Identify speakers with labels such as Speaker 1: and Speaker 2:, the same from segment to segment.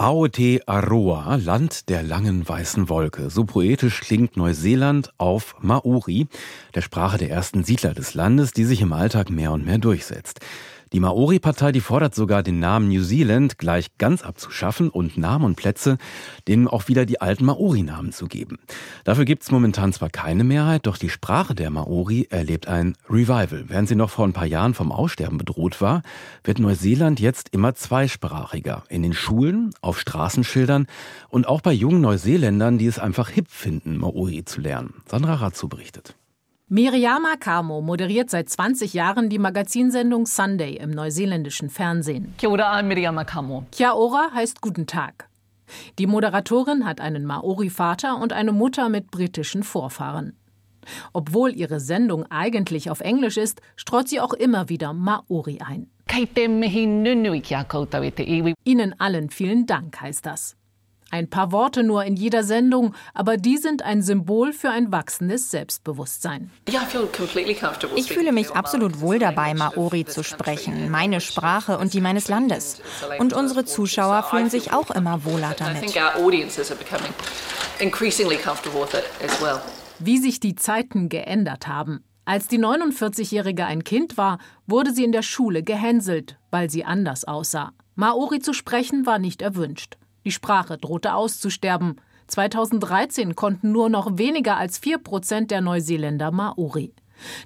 Speaker 1: Aotearoa, Land der langen weißen Wolke. So poetisch klingt Neuseeland auf Maori, der Sprache der ersten Siedler des Landes, die sich im Alltag mehr und mehr durchsetzt. Die Maori-Partei, die fordert sogar, den Namen New Zealand gleich ganz abzuschaffen und Namen und Plätze denen auch wieder die alten Maori-Namen zu geben. Dafür gibt es momentan zwar keine Mehrheit, doch die Sprache der Maori erlebt ein Revival. Während sie noch vor ein paar Jahren vom Aussterben bedroht war, wird Neuseeland jetzt immer zweisprachiger. In den Schulen, auf Straßenschildern und auch bei jungen Neuseeländern, die es einfach hip finden, Maori zu lernen. Sandra Ratzu berichtet.
Speaker 2: Miriama Kamo moderiert seit 20 Jahren die Magazinsendung Sunday im neuseeländischen Fernsehen.
Speaker 3: Kia ora, Miriama Kamo.
Speaker 2: Kia ora heißt Guten Tag. Die Moderatorin hat einen Maori-Vater und eine Mutter mit britischen Vorfahren. Obwohl ihre Sendung eigentlich auf Englisch ist, streut sie auch immer wieder Maori ein. Ihnen allen vielen Dank heißt das. Ein paar Worte nur in jeder Sendung, aber die sind ein Symbol für ein wachsendes Selbstbewusstsein.
Speaker 4: Ich fühle mich absolut wohl dabei, Maori zu sprechen, meine Sprache und die meines Landes. Und unsere Zuschauer fühlen sich auch immer wohler damit.
Speaker 2: Wie sich die Zeiten geändert haben. Als die 49-Jährige ein Kind war, wurde sie in der Schule gehänselt, weil sie anders aussah. Maori zu sprechen war nicht erwünscht. Die Sprache drohte auszusterben. 2013 konnten nur noch weniger als 4 Prozent der Neuseeländer Maori.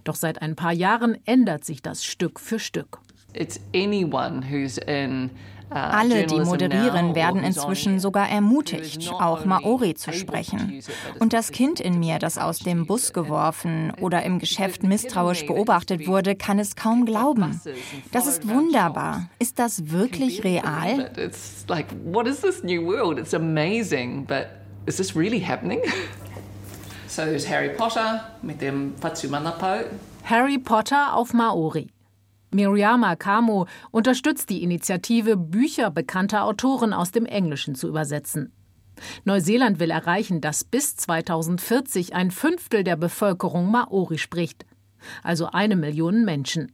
Speaker 2: Doch seit ein paar Jahren ändert sich das Stück für Stück.
Speaker 4: It's anyone who's in Alle, die moderieren, werden inzwischen sogar ermutigt, auch Maori zu sprechen. Und das Kind in mir, das aus dem Bus geworfen oder im Geschäft misstrauisch beobachtet wurde, kann es kaum glauben. Das ist wunderbar. Ist das wirklich real?
Speaker 3: So there's Harry Potter mit dem Fatsumanapau.
Speaker 2: Harry Potter auf Maori. Miriama Kamo unterstützt die Initiative, Bücher bekannter Autoren aus dem Englischen zu übersetzen. Neuseeland will erreichen, dass bis 2040 ein Fünftel der Bevölkerung Maori spricht, also eine Million Menschen.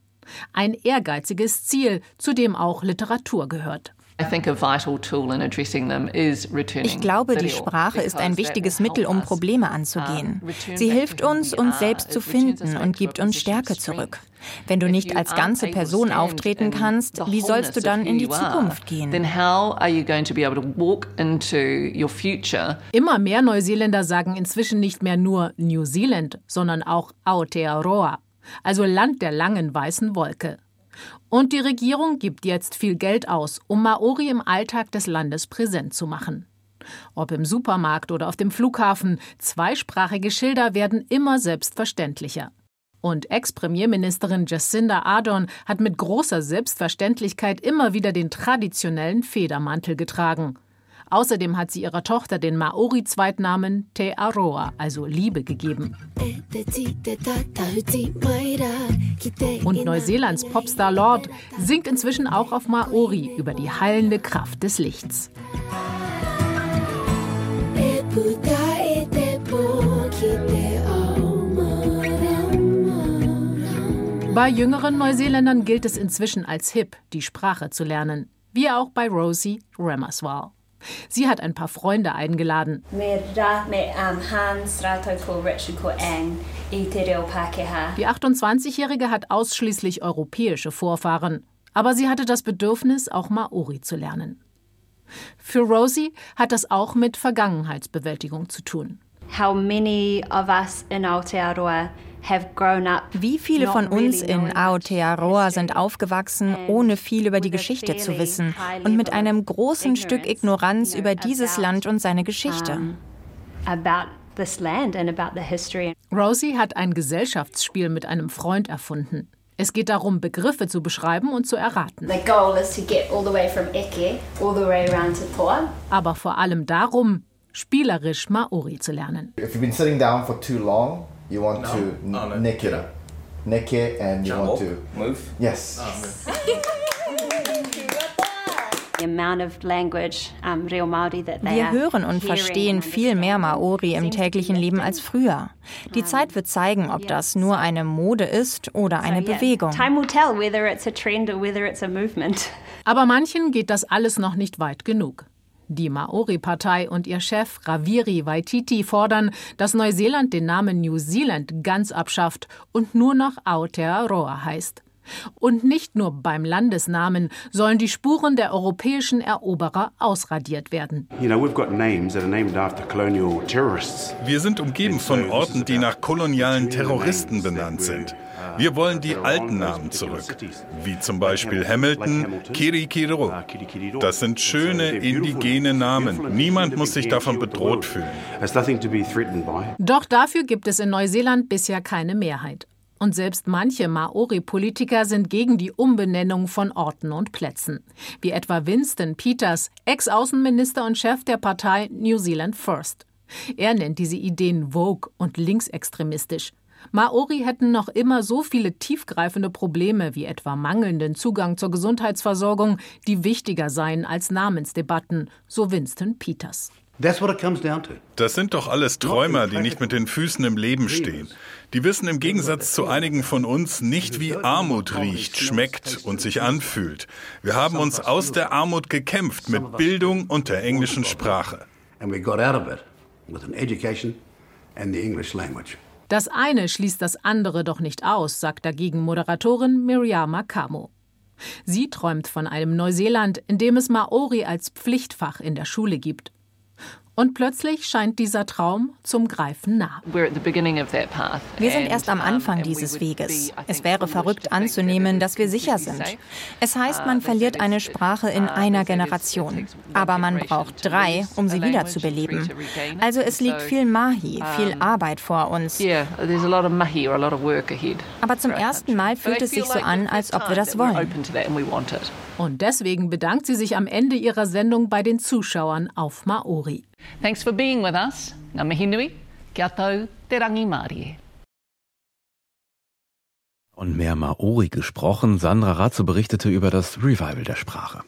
Speaker 2: Ein ehrgeiziges Ziel, zu dem auch Literatur gehört.
Speaker 4: Ich glaube, die Sprache ist ein wichtiges Mittel, um Probleme anzugehen. Sie hilft uns, uns selbst zu finden und gibt uns Stärke zurück. Wenn du nicht als ganze Person auftreten kannst, wie sollst du dann in die Zukunft gehen?
Speaker 2: Immer mehr Neuseeländer sagen inzwischen nicht mehr nur New Zealand, sondern auch Aotearoa, also Land der langen weißen Wolke. Und die Regierung gibt jetzt viel Geld aus, um Maori im Alltag des Landes präsent zu machen. Ob im Supermarkt oder auf dem Flughafen, zweisprachige Schilder werden immer selbstverständlicher. Und Ex-Premierministerin Jacinda Ardern hat mit großer Selbstverständlichkeit immer wieder den traditionellen Federmantel getragen. Außerdem hat sie ihrer Tochter den Maori-Zweitnamen Te Aroa, also Liebe, gegeben. Und Neuseelands Popstar Lord singt inzwischen auch auf Maori über die heilende Kraft des Lichts. Bei jüngeren Neuseeländern gilt es inzwischen als hip, die Sprache zu lernen, wie auch bei Rosie Ramaswal. Sie hat ein paar Freunde eingeladen. Die 28-Jährige hat ausschließlich europäische Vorfahren, aber sie hatte das Bedürfnis, auch Maori zu lernen. Für Rosie hat das auch mit Vergangenheitsbewältigung zu tun.
Speaker 4: How many of us in Aotearoa wie viele von uns in Aotearoa sind aufgewachsen, ohne viel über die Geschichte zu wissen und mit einem großen Stück Ignoranz über dieses Land und seine Geschichte?
Speaker 2: Rosie hat ein Gesellschaftsspiel mit einem Freund erfunden. Es geht darum, Begriffe zu beschreiben und zu erraten. Aber vor allem darum, spielerisch Maori zu lernen.
Speaker 5: If you've been sitting down for too long, you want no. to oh, no. nick it. Nick it and you Jump want to
Speaker 6: move.
Speaker 5: Yes. Oh, move.
Speaker 4: Wir hören und verstehen viel mehr Maori im täglichen Leben als früher. Die Zeit wird zeigen, ob das nur eine Mode ist oder eine Bewegung.
Speaker 2: Aber manchen geht das alles noch nicht weit genug. Die Maori-Partei und ihr Chef Raviri Waititi fordern, dass Neuseeland den Namen New Zealand ganz abschafft und nur noch Aotearoa heißt. Und nicht nur beim Landesnamen sollen die Spuren der europäischen Eroberer ausradiert werden.
Speaker 6: Wir sind umgeben von Orten, die nach kolonialen Terroristen benannt sind. Wir wollen die alten Namen zurück, wie zum Beispiel Hamilton, Kirikiro. Das sind schöne indigene Namen. Niemand muss sich davon bedroht fühlen.
Speaker 2: Doch dafür gibt es in Neuseeland bisher keine Mehrheit. Und selbst manche Maori-Politiker sind gegen die Umbenennung von Orten und Plätzen. Wie etwa Winston Peters, Ex-Außenminister und Chef der Partei New Zealand First. Er nennt diese Ideen vogue und linksextremistisch. Maori hätten noch immer so viele tiefgreifende Probleme wie etwa mangelnden Zugang zur Gesundheitsversorgung, die wichtiger seien als Namensdebatten, so Winston Peters.
Speaker 6: Das sind doch alles Träumer, die nicht mit den Füßen im Leben stehen. Die wissen im Gegensatz zu einigen von uns nicht, wie Armut riecht, schmeckt und sich anfühlt. Wir haben uns aus der Armut gekämpft mit Bildung und der englischen Sprache.
Speaker 2: Das eine schließt das andere doch nicht aus, sagt dagegen Moderatorin Miriama Kamo. Sie träumt von einem Neuseeland, in dem es Maori als Pflichtfach in der Schule gibt. Und plötzlich scheint dieser Traum zum Greifen nah.
Speaker 4: Wir sind erst am Anfang dieses Weges. Es wäre verrückt anzunehmen, dass wir sicher sind. Es heißt, man verliert eine Sprache in einer Generation. Aber man braucht drei, um sie wiederzubeleben. Also es liegt viel Mahi, viel Arbeit vor uns. Aber zum ersten Mal fühlt es sich so an, als ob wir das wollen.
Speaker 2: Und deswegen bedankt sie sich am Ende ihrer Sendung bei den Zuschauern auf Maori.
Speaker 3: Thanks for being with us. Ngā mihi nui, kia tau te rangi Mārie.
Speaker 1: Und mehr Maori gesprochen. Sandra Razzo berichtete über das Revival der Sprache.